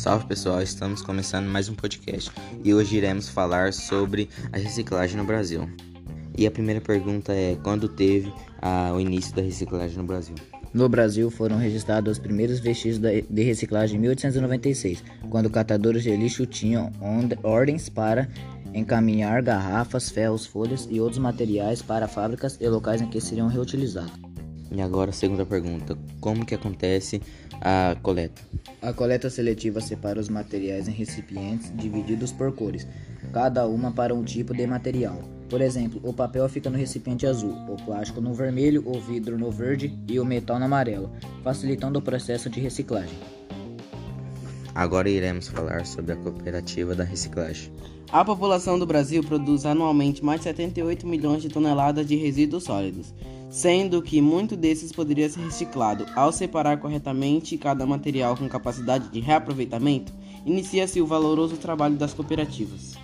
Salve pessoal, estamos começando mais um podcast e hoje iremos falar sobre a reciclagem no Brasil. E a primeira pergunta é: quando teve a, o início da reciclagem no Brasil? No Brasil foram registrados os primeiros vestígios de reciclagem em 1896, quando catadores de lixo tinham ordens para encaminhar garrafas, ferros, folhas e outros materiais para fábricas e locais em que seriam reutilizados. E agora a segunda pergunta: como que acontece a coleta? A coleta seletiva separa os materiais em recipientes divididos por cores, cada uma para um tipo de material. Por exemplo, o papel fica no recipiente azul, o plástico no vermelho, o vidro no verde e o metal no amarelo, facilitando o processo de reciclagem. Agora iremos falar sobre a cooperativa da reciclagem. A população do Brasil produz anualmente mais de 78 milhões de toneladas de resíduos sólidos, sendo que muito desses poderia ser reciclado. Ao separar corretamente cada material com capacidade de reaproveitamento, inicia-se o valoroso trabalho das cooperativas.